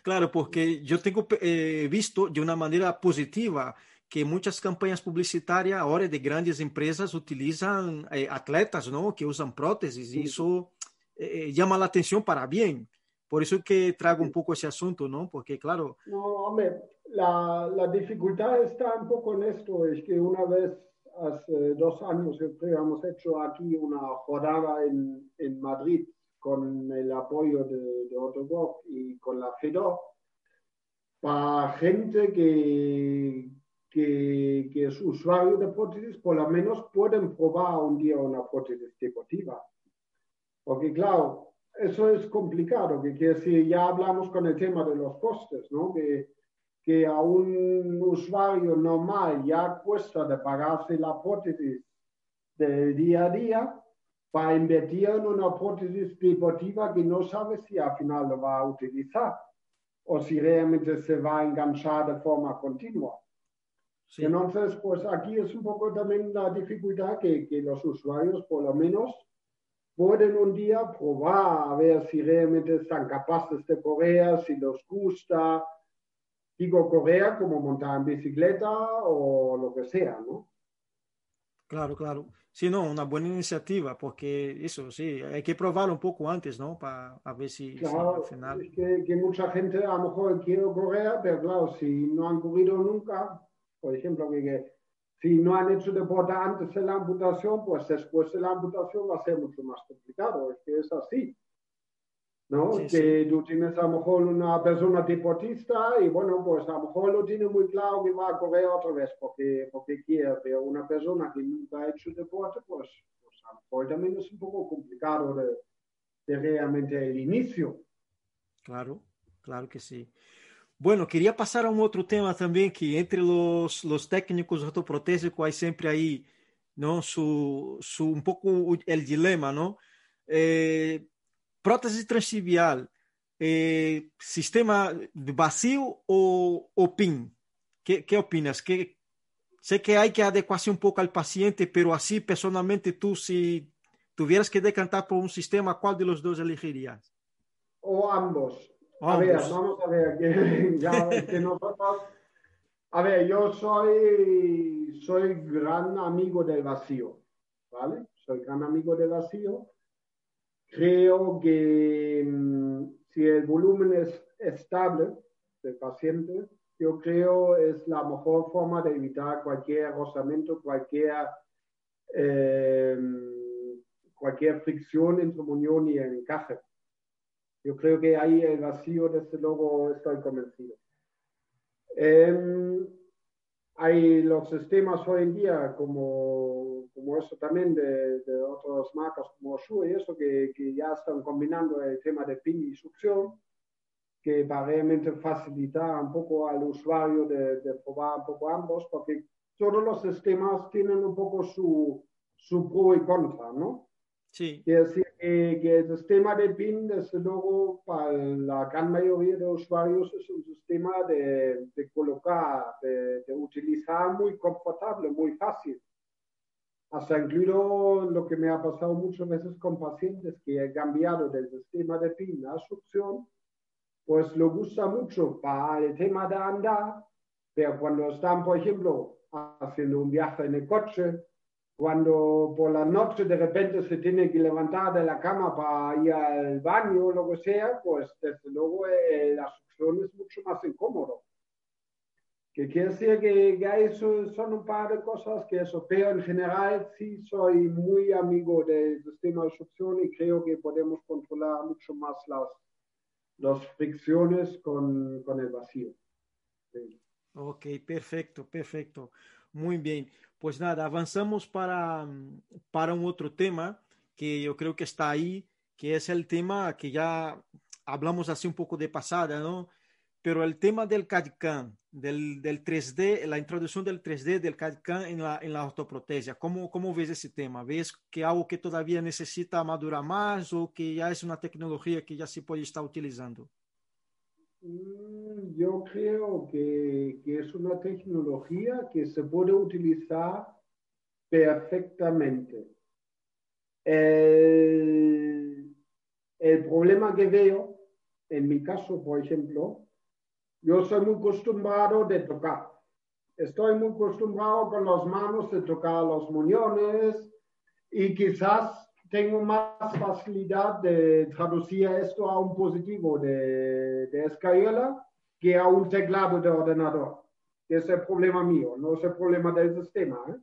claro, porque yo tengo eh, visto de una manera positiva que muchas campañas publicitarias ahora de grandes empresas utilizan eh, atletas, ¿no? Que usan prótesis y eso eh, llama la atención para bien. Por eso que traigo un poco ese asunto, ¿no? Porque, claro... No, hombre, la, la dificultad está un poco en esto, es que una vez, hace dos años, hemos hecho aquí una jornada en, en Madrid con el apoyo de, de y con la FEDO, para gente que, que, que, es usuario de prótesis, por lo menos pueden probar un día una prótesis deportiva. Porque, claro, eso es complicado, que quiere decir, ya hablamos con el tema de los costes, ¿no? Que, que a un usuario normal ya cuesta de pagarse la prótesis del día a día para invertir en una prótesis deportiva que no sabe si al final lo va a utilizar o si realmente se va a enganchar de forma continua. Entonces, pues aquí es un poco también la dificultad que, que los usuarios, por lo menos, pueden un día probar a ver si realmente están capaces de correr, si les gusta, digo correr como montar en bicicleta o lo que sea, ¿no? Claro, claro. Sí, no, una buena iniciativa, porque eso sí, hay que probarlo un poco antes, ¿no? Para ver si, claro, al final. Es que, que, mucha gente a lo mejor quiere correr, pero claro, si no han corrido nunca, por ejemplo, que si no han hecho deporte antes de la amputación, pues después de la amputación va a ser mucho más complicado. Es que es así. ¿no? que tú tienes a lo mejor una persona deportista y bueno, pues a lo mejor lo tiene muy claro que va a correr otra vez porque, porque quiere, pero una persona que nunca ha hecho deporte, pues, pues a lo mejor también es un poco complicado de, de realmente el inicio. Claro, claro que sí. Bueno, queria passar a um outro tema também que entre os, os técnicos ortoprotésicos hay sempre aí não su, su, um pouco o dilema, não? Eh, prótese transtibial, eh, sistema vacío ou, ou PIN? Que opinas? Sei que há que adequar-se um pouco ao paciente, pero assim, personalmente, tu, se tuvieras que decantar por um sistema, qual de los dois elegirías? Ou ambos. A ver, vamos a ver, que, ya, que nosotros, a ver, yo soy, soy gran amigo del vacío, ¿vale? Soy gran amigo del vacío. Creo que mm, si el volumen es estable del paciente, yo creo es la mejor forma de evitar cualquier rozamiento, cualquier, eh, cualquier fricción entre unión y encaje. Yo creo que ahí el vacío, desde luego, estoy convencido. Em, hay los sistemas hoy en día, como, como eso también de, de otras marcas como Shu y eso, que, que, ya están combinando el tema de pin y succión, que va realmente facilitar un poco al usuario de, de, probar un poco ambos, porque todos los sistemas tienen un poco su, su pro y contra, ¿no? Sí. Quiere decir que, el sistema de PIN, desde luego, para la gran mayoría de usuarios es un sistema de, de colocar, de, utilizar muy confortable, muy fácil. Hasta incluido lo que me ha pasado muchas veces con pacientes que he cambiado del sistema de PIN a succión, pues lo gusta mucho para el tema de andar, pero cuando están, por ejemplo, haciendo un viaje en el coche, cuando por la noche de repente se tiene que levantar de la cama para ir al baño o lo que sea, pues desde luego eh, la succión es mucho más incómodo. Que quiere decir que, que eso son un par de cosas que eso, pero en general sí soy muy amigo del sistema de succión y creo que podemos controlar mucho más las, las fricciones con, con el vacío. Sí. Ok, perfecto, perfecto. Muy bien. Pues nada, avanzamos para, para un otro tema que yo creo que está ahí, que es el tema que ya hablamos así un poco de pasada, ¿no? Pero el tema del CAD-CAM, del, del 3D, la introducción del 3D del CAD-CAM en la, en la ortoprotesia, ¿cómo, ¿cómo ves ese tema? ¿Ves que algo que todavía necesita madurar más o que ya es una tecnología que ya se puede estar utilizando? Mm, yo creo que, que, es una tecnología que se puede utilizar perfectamente. El, el problema que veo, en mi caso, por ejemplo, yo soy muy acostumbrado de tocar. Estoy muy acostumbrado con las manos de tocar los muñones y quizás tengo más facilidad de traducir esto a un positivo de, de escayola que a un teclado de ordenador. Es el problema mío, no es el problema del sistema. ¿eh?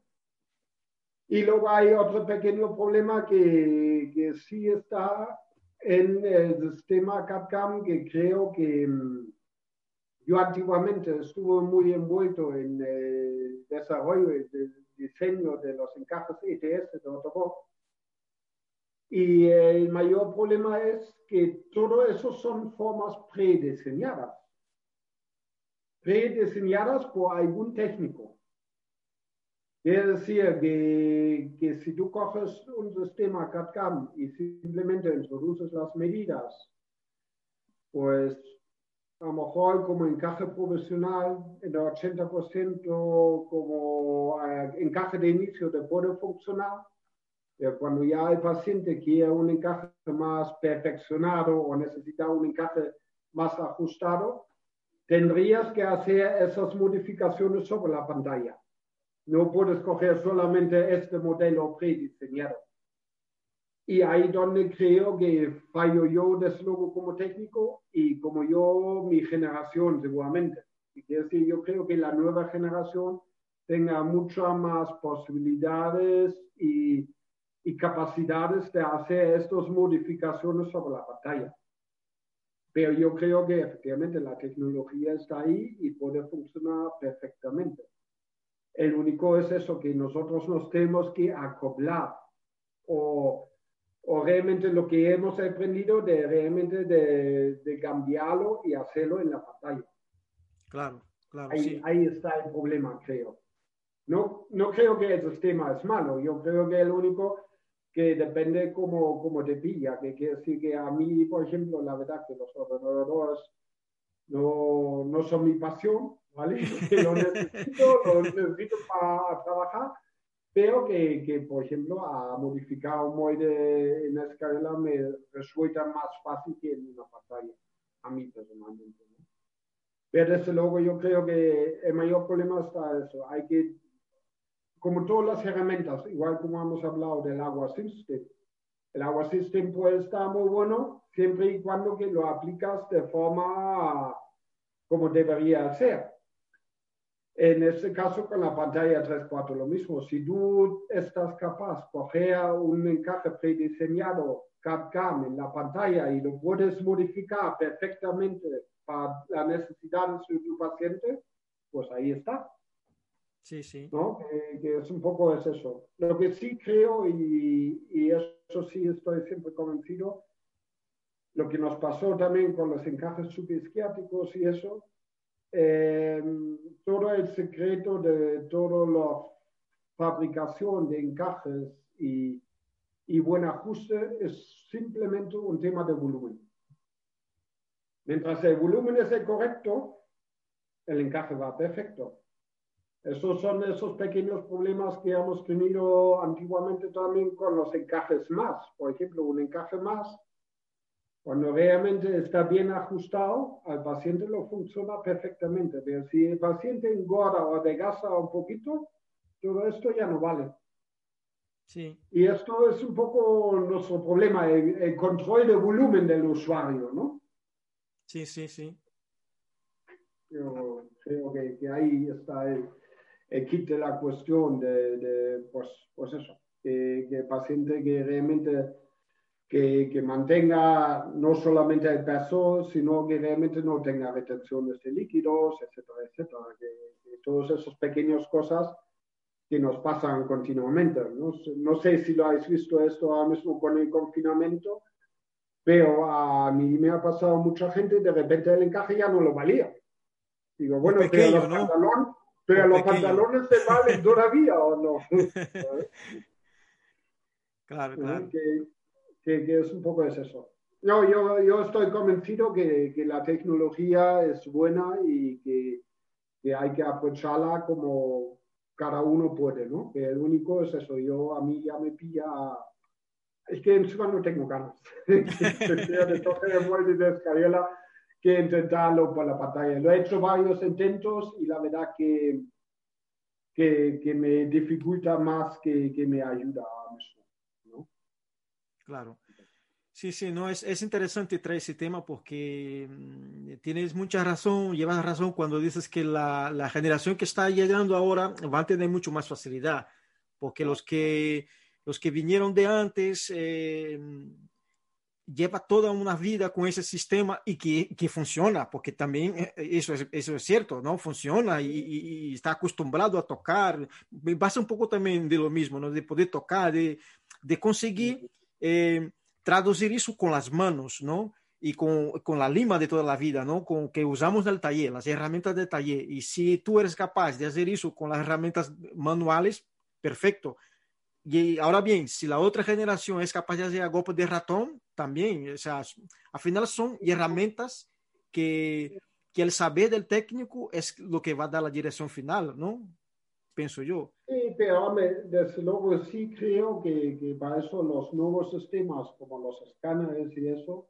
Y luego hay otro pequeño problema que, que sí está en el sistema CAD-CAM que creo que mm, yo antiguamente estuve muy envuelto en el desarrollo y el diseño de los encajes ETS de Autobot y el mayor problema es que todo eso son formas prediseñadas. Prediseñadas por algún técnico. Es decir, que, que si tú coges un sistema CAD-CAM y simplemente introduces las medidas, pues a lo mejor como encaje profesional, en el 80% como eh, encaje de inicio de puede funcionar, cuando ya el paciente quiere un encaje más perfeccionado o necesita un encaje más ajustado, tendrías que hacer esas modificaciones sobre la pantalla. No puedes coger solamente este modelo prediseñado. Y ahí donde creo que fallo yo, desde luego, como técnico y como yo, mi generación, seguramente. Y quiero decir, yo creo que la nueva generación tenga muchas más posibilidades y y capacidades de hacer estas modificaciones sobre la pantalla. Pero yo creo que efectivamente la tecnología está ahí y puede funcionar perfectamente. El único es eso, que nosotros nos tenemos que acoplar o, o realmente lo que hemos aprendido de realmente de, de cambiarlo y hacerlo en la pantalla. Claro, claro. Ahí, sí. ahí está el problema, creo. No, no creo que el sistema es malo, yo creo que el único que depende cómo, cómo te pilla, que quiere decir que a mí, por ejemplo, la verdad que los ordenadores no, no son mi pasión, ¿vale? lo necesito, lo necesito para trabajar, pero que, que, por ejemplo, a modificar un molde en escala me resulta más fácil que en una pantalla, a mí personalmente. ¿no? Pero desde luego yo creo que el mayor problema está eso, hay que como todas las herramientas, igual como hemos hablado del agua system, el agua system puede estar muy bueno siempre y cuando que lo aplicas de forma como debería ser. En este caso, con la pantalla 3.4 lo mismo. Si tú estás capaz de coger un encaje prediseñado CAD-CAM en la pantalla y lo puedes modificar perfectamente para las necesidades de tu paciente, pues ahí está. Sí, sí. ¿no? Que, que, es un poco es eso. Lo que sí creo, y, y, eso sí estoy siempre convencido, lo que nos pasó también con los encajes subisquiáticos y eso, eh, todo el secreto de toda la fabricación de encajes y, y buen ajuste es simplemente un tema de volumen. Mientras el volumen es el correcto, el encaje va perfecto. Esos son esos pequeños problemas que hemos tenido antiguamente también con los encajes más. Por ejemplo, un encaje más, cuando realmente está bien ajustado, al paciente lo funciona perfectamente. Pero si el paciente engorda o adelgaza un poquito, todo esto ya no vale. Sí. Y esto es un poco nuestro problema, el, el control de volumen del usuario, ¿no? Sí, sí, sí. Yo creo que, que ahí está el, eh, quite la cuestión de, de pues, pues eso, que, que, el paciente que realmente que, que, mantenga no solamente el peso, sino que realmente no tenga retenciones de líquidos, etcétera, etcétera. Que, todas esas pequeñas cosas que nos pasan continuamente. ¿no? no sé si lo habéis visto esto ahora mismo con el confinamiento, pero a mí me ha pasado mucha gente, de repente el encaje ya no lo valía. Digo, bueno, pequeño, pero los ¿no? pantalones pero los pequeño. pantalones se valen todavía o no. claro, claro. Que, que, que, es un poco es eso. No, yo, yo estoy convencido que, que, la tecnología es buena y que, que, hay que aprovecharla como cada uno puede, ¿no? Que el único es eso, yo a mí ya me pilla, es que encima no tengo ganas de de de que intentarlo por la pantalla. Lo he hecho varios intentos y la verdad que, que, que me dificulta más que, que me ayuda ¿no? Claro. Sí, sí, no, es, es interesante traer ese tema porque mm, tienes mucha razón, llevas razón cuando dices que la, la, generación que está llegando ahora va a tener mucho más facilidad, porque los que, los que vinieron de antes eh, lleva toda una vida con ese sistema y que, que funciona, porque también eh, eso es, eso es cierto, ¿no? Funciona y, y, está acostumbrado a tocar, pasa un poco también de lo mismo, ¿no? De poder tocar, de, de conseguir... Eh, traducir eso con las manos, ¿no? Y con, con, la lima de toda la vida, ¿no? Con que usamos en el taller, las herramientas del taller. Y si tú eres capaz de hacer eso con las herramientas manuales, perfecto. Y ahora bien, si la otra generación es capaz de hacer a golpe de ratón, también, o sea, al final son herramientas que, que el saber del técnico es lo que va a dar la dirección final, ¿no? pienso yo. Sí, pero desde luego sí creo que, que, para eso los nuevos sistemas como los escáneres y eso,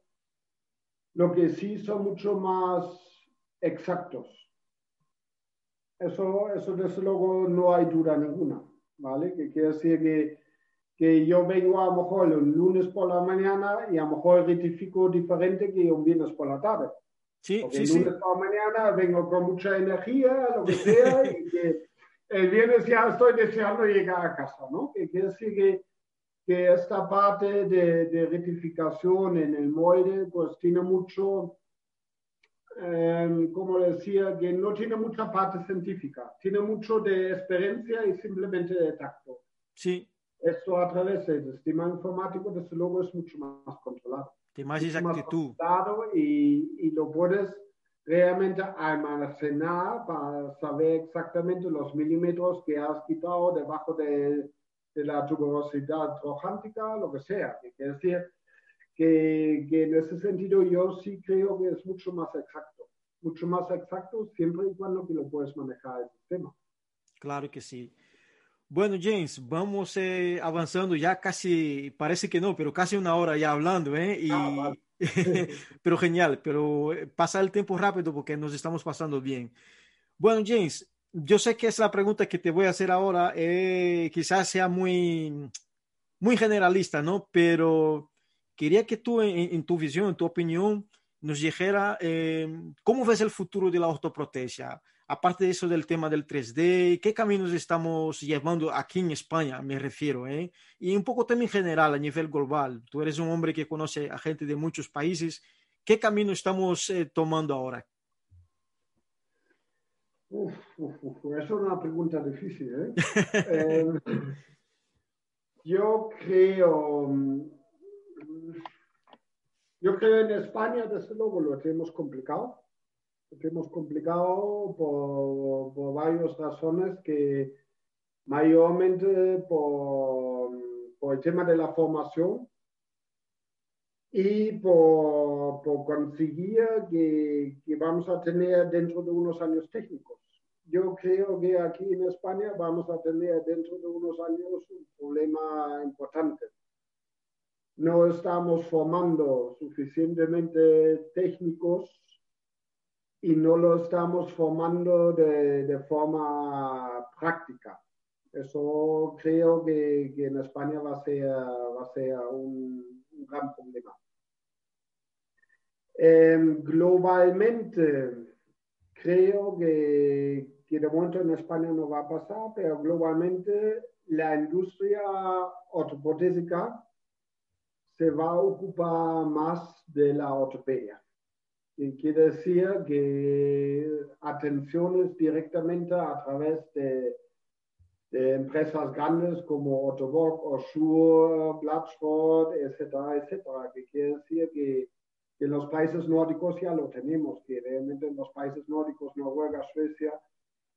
lo que sí son mucho más exactos. Eso, eso desde luego no hay duda ninguna, ¿vale? Que quiere decir que, que yo vengo a lo mejor el lunes por la mañana y a lo mejor rectifico diferente que un viernes por la tarde. Sí, Porque sí, el lunes por la mañana vengo con mucha energía, lo que sea, y que el viernes ya estoy deseando llegar a casa, ¿no? Que quiere decir que, que esta parte de, de, rectificación en el molde, pues tiene mucho, eh, como decía, que no tiene mucha parte científica, tiene mucho de experiencia y simplemente de tacto. Sí. Esto a través del sistema informático, desde luego, es mucho más controlado. De más exactitud. y, y lo puedes realmente almacenar para saber exactamente los milímetros que has quitado debajo de, de la tuberosidad trojántica, lo que sea. Es decir, que, que, en ese sentido yo sí creo que es mucho más exacto, mucho más exacto siempre y cuando que lo puedes manejar el sistema. Claro que sí. Bueno, James, vamos eh, avanzando ya casi, parece que no, pero casi una hora ya hablando, ¿eh? Y, ah, vale. pero genial, pero eh, pasa el tiempo rápido porque nos estamos pasando bien. Bueno, James, yo sé que es la pregunta que te voy a hacer ahora, eh, quizás sea muy, muy generalista, ¿no? Pero quería que tú, en, en tu visión, en tu opinión, nos dijera eh, cómo ves el futuro de la ortoprotesia aparte de eso del tema del 3D, ¿qué caminos estamos llevando aquí en España, me refiero? Eh? Y un poco también general, a nivel global. Tú eres un hombre que conoce a gente de muchos países. ¿Qué camino estamos eh, tomando ahora? Uf, uf, uf, eso es una pregunta difícil. ¿eh? eh yo creo, yo creo en España, desde luego, lo tenemos complicado que hemos complicado por, por varias razones que mayormente por, el tema de la formación y por, por conseguir que, que, vamos a tener dentro de unos años técnicos. Yo creo que aquí en España vamos a tener dentro de unos años un problema importante. No estamos formando suficientemente técnicos y no lo estamos formando de, forma práctica. Eso creo que, en España va a ser, va a ser un, gran problema. Eh, globalmente, creo que, que de momento en España no va a pasar, pero globalmente la industria ortoprotésica se va a ocupar más de la ortopedia quiere decir que atenciones directamente a través de, de empresas grandes como Ottobock, Oshur, Blatchford, etcétera, etcétera, que quiere decir que, que, en los países nórdicos ya lo tenemos, que realmente en los países nórdicos, Noruega, Suecia,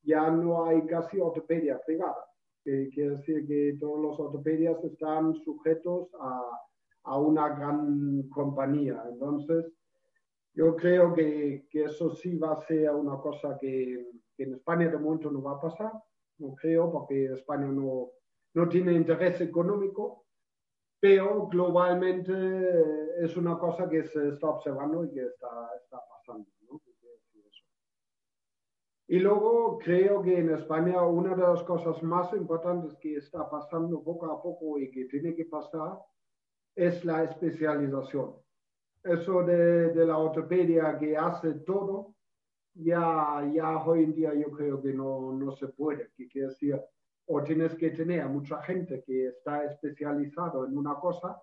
ya no hay casi ortopedia privada. Que quiere decir que todos los ortopedias están sujetos a, a una gran compañía. Entonces, yo creo que, que, eso sí va a ser una cosa que, en España de momento no va a pasar, no creo, porque España no, no tiene interés económico, pero globalmente es una cosa que se está observando y que está, pasando. Y luego creo que en España una de las cosas más importantes que está pasando poco a poco y que tiene que pasar es la especialización. Eso de, de la ortopedia que hace todo, ya, ya hoy en día yo creo que no, no se puede. Que quiere decir, o tienes que tener mucha gente que está especializado en una cosa,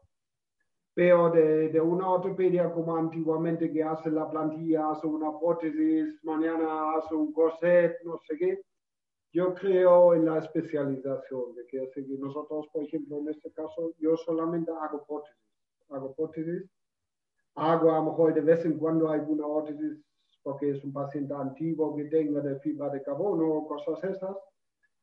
pero de, de, una ortopedia como antiguamente que hace la plantilla, hace una prótesis, mañana hace un corset, no sé qué, yo creo en la especialización, de que, nosotros, por ejemplo, en este caso, yo solamente hago prótesis, hago prótesis, hago a lo mejor de vez en cuando alguna prótesis porque es un paciente antiguo que tenga de fibra de carbono o cosas esas,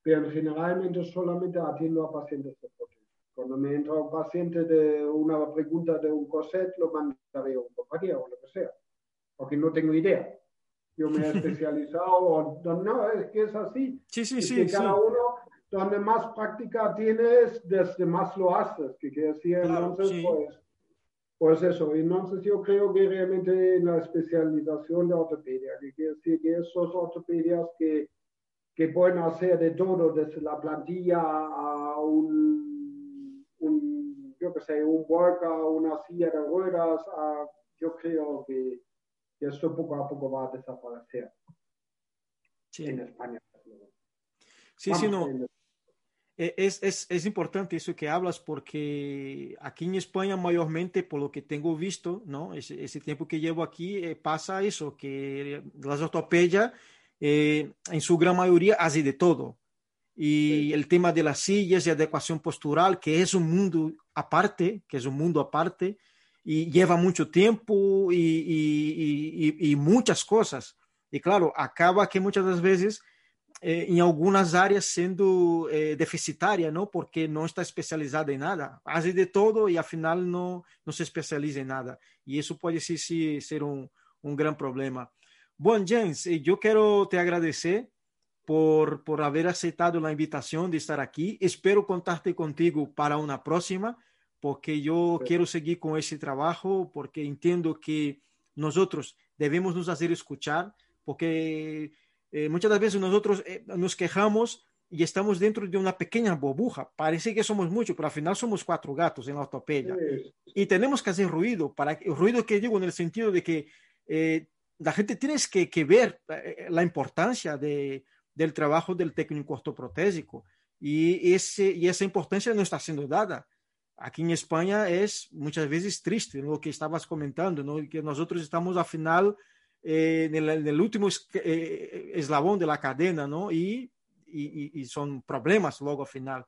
pero generalmente solamente atiendo a pacientes de prótesis. Cuando me entra un paciente de una pregunta de un corset, lo mandaré a un compañía o lo que sea, porque no tengo idea yo me he especializado, no, es que es así. Sí, sí, es sí. Que cada uno, donde más práctica tienes, desde más lo haces, que quiere decir, entonces, pues, pues eso, entonces yo creo que realmente en la especialización de ortopedia, que quiere decir que esos ortopedias que, que pueden hacer de todo, desde la plantilla a un, un yo qué sé, un workout, una silla de ruedas, a, yo creo que y esto poco a poco va a desaparecer sí. en España. Sí, sí, no. Es, es, es, importante eso que hablas porque aquí en España mayormente, por lo que tengo visto, ¿no? ese, ese tiempo que llevo aquí, eh, pasa eso, que las ortopedias eh, en su gran mayoría hace de todo. Y sí. el tema de las sillas y adecuación postural, que es un mundo aparte, que es un mundo aparte, y lleva mucho tiempo y, y, y, y, muchas cosas. Y claro, acaba que muchas das veces eh, em algumas áreas sendo eh, deficitária, não? Porque não está especializada em nada. Hace de todo e afinal não, não se especializa em nada. E isso pode ser, ser um, um grande problema. Bom, James, eu quero te agradecer por, por haber aceitado a invitação de estar aqui. Espero contar-te contigo para uma próxima porque yo quiero seguir con ese trabajo, porque entiendo que nosotros debemos nos hacer escuchar, porque eh, muchas veces nosotros eh, nos quejamos y estamos dentro de una pequeña burbuja. Parece que somos muchos, pero al final somos cuatro gatos en la ortopedia. Sí. Y tenemos que hacer ruido, para el ruido que digo en el sentido de que eh, la gente tiene que, que ver la importancia de, del trabajo del técnico ortoprotésico y, ese, y esa importancia no está siendo dada. Aqui em Espanha é muitas vezes triste, o que estavas comentando, ¿no? que nós estamos, afinal, eh, no último eh, eslabão da cadena, ¿no? e, e, e, são problemas logo ao final.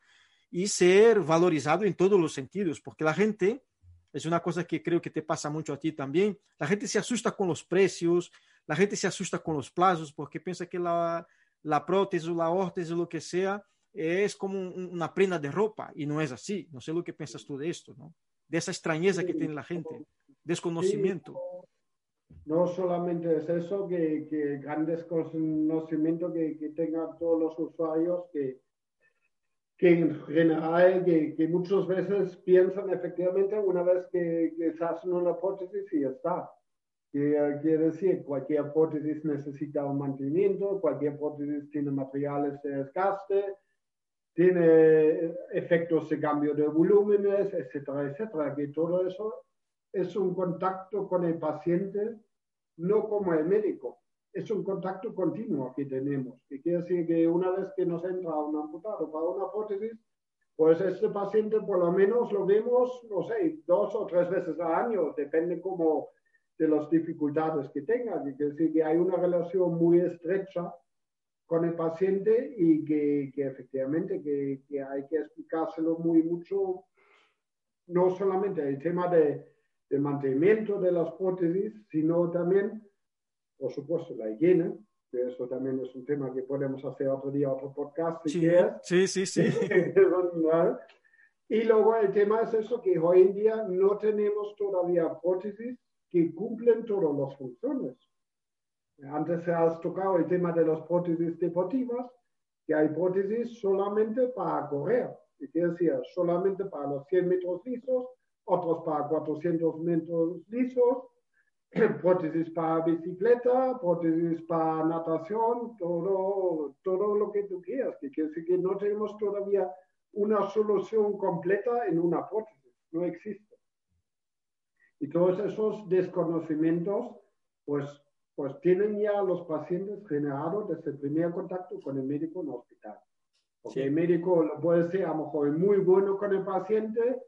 E ser valorizado em todos os sentidos, porque a gente, é uma coisa que creio que te passa muito a ti também, a gente se assusta com os preços, a gente se assusta com os plazos, porque pensa que a, a prótese, a órtese, o que seja, es como una prenda de ropa y no es así. No sé lo que piensas tú de esto, ¿no? De esa extrañeza que tiene la gente, desconocimiento. No solamente es eso, que, que gran desconocimiento que, que, tengan todos los usuarios, que, que en general, que, que, muchas veces piensan efectivamente una vez que, que se hacen una prótesis y ya está. Que quiere decir, cualquier prótesis necesita un mantenimiento, cualquier prótesis tiene materiales de desgaste, tiene efectos de cambio de volúmenes, etcétera, etcétera, que todo eso es un contacto con el paciente, no como el médico, es un contacto continuo que tenemos, que quiere decir que una vez que nos entra un amputado para una prótesis, pues este paciente por lo menos lo vemos, no sé, dos o tres veces al año, depende como de las dificultades que tenga, que quiere decir que hay una relación muy estrecha con el paciente y que, que efectivamente que, que, hay que explicárselo muy mucho, no solamente el tema de, de, mantenimiento de las prótesis, sino también, por supuesto, la higiene, que eso también es un tema que podemos hacer otro día, otro podcast, si sí, quieres. Sí, sí, sí. Y luego el tema es eso, que hoy en día no tenemos todavía prótesis que cumplen todas las funciones. Antes has tocado el tema de las prótesis deportivas, que hay prótesis solamente para correr, quiere decir, solamente para los 100 metros lisos, otros para 400 metros lisos, prótesis para bicicleta, prótesis para natación, todo, todo lo que tú quieras, que quiere decir que no tenemos todavía una solución completa en una prótesis, no existe. Y todos esos desconocimientos, pues, pues tienen ya los pacientes generados desde el primer contacto con el médico en el hospital. Porque el médico puede ser a lo mejor muy bueno con el paciente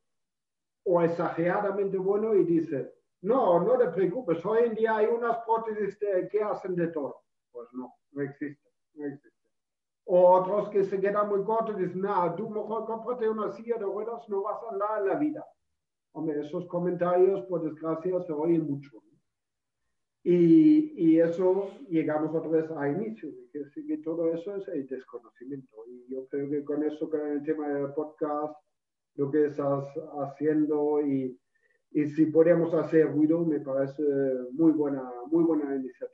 o exageradamente bueno y dice, no, no te preocupes, hoy en día hay unas prótesis que hacen de todo. Pues no, no existe, no existe. O otros que se quedan muy cortos y dicen, nada, tú mejor cómprate una silla de ruedas, no vas a andar en la vida. Hombre, esos comentarios, por desgracia, se oyen mucho. Y, y, eso llegamos otra vez a inicio, que, que todo eso es el desconocimiento. Y yo creo que con eso, con el tema del podcast, lo que estás haciendo y, y si podemos hacer ruido, me parece muy buena, muy buena iniciativa.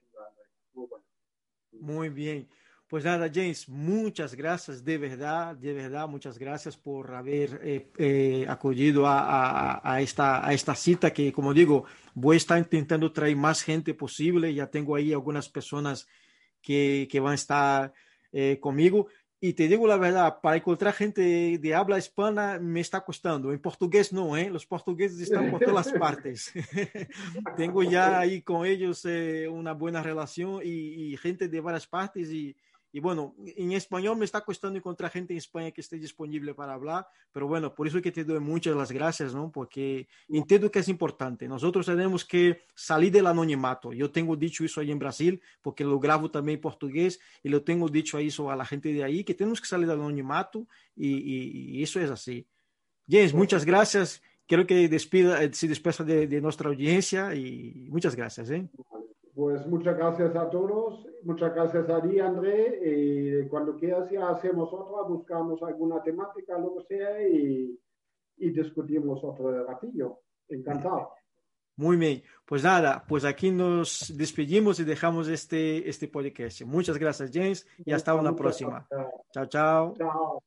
Muy, bien. Pues nada, James, muchas gracias, de verdad, de verdad, muchas gracias por haber eh, eh, acudido a, a, a, esta, a esta cita que, como digo, voy a estar intentando traer más gente posible. Ya tengo ahí algunas personas que, que van a estar eh, conmigo. Y te digo la verdad, para encontrar gente de habla hispana me está costando. En portugués no, ¿eh? Los portugueses están por todas partes. Tengo ya ahí con ellos eh, una buena relación y, y, gente de varias partes y, y bueno, en español me está costando encontrar gente en España que esté disponible para hablar, pero bueno, por eso que te doy muchas las gracias, ¿no? Porque entiendo que es importante. Nosotros tenemos que salir del anonimato. Yo tengo dicho eso ahí en Brasil, porque lo grabo también en portugués, y lo tengo dicho eso a la gente de ahí, que tenemos que salir del anonimato, y, y, y eso es así. James, muchas gracias. Quiero que despida, se despesa de, de nuestra audiencia y muchas gracias. ¿eh? Pues muchas gracias a todos, muchas gracias a ti, André. Y cuando quieras ya hacemos otra, buscamos alguna temática, lo que sea, y, y discutimos otro ratillo. Encantado. Muy bien, pues nada, pues aquí nos despedimos y dejamos este, este podcast. Muchas gracias, James, y hasta una próxima. Chao, chao. Chao.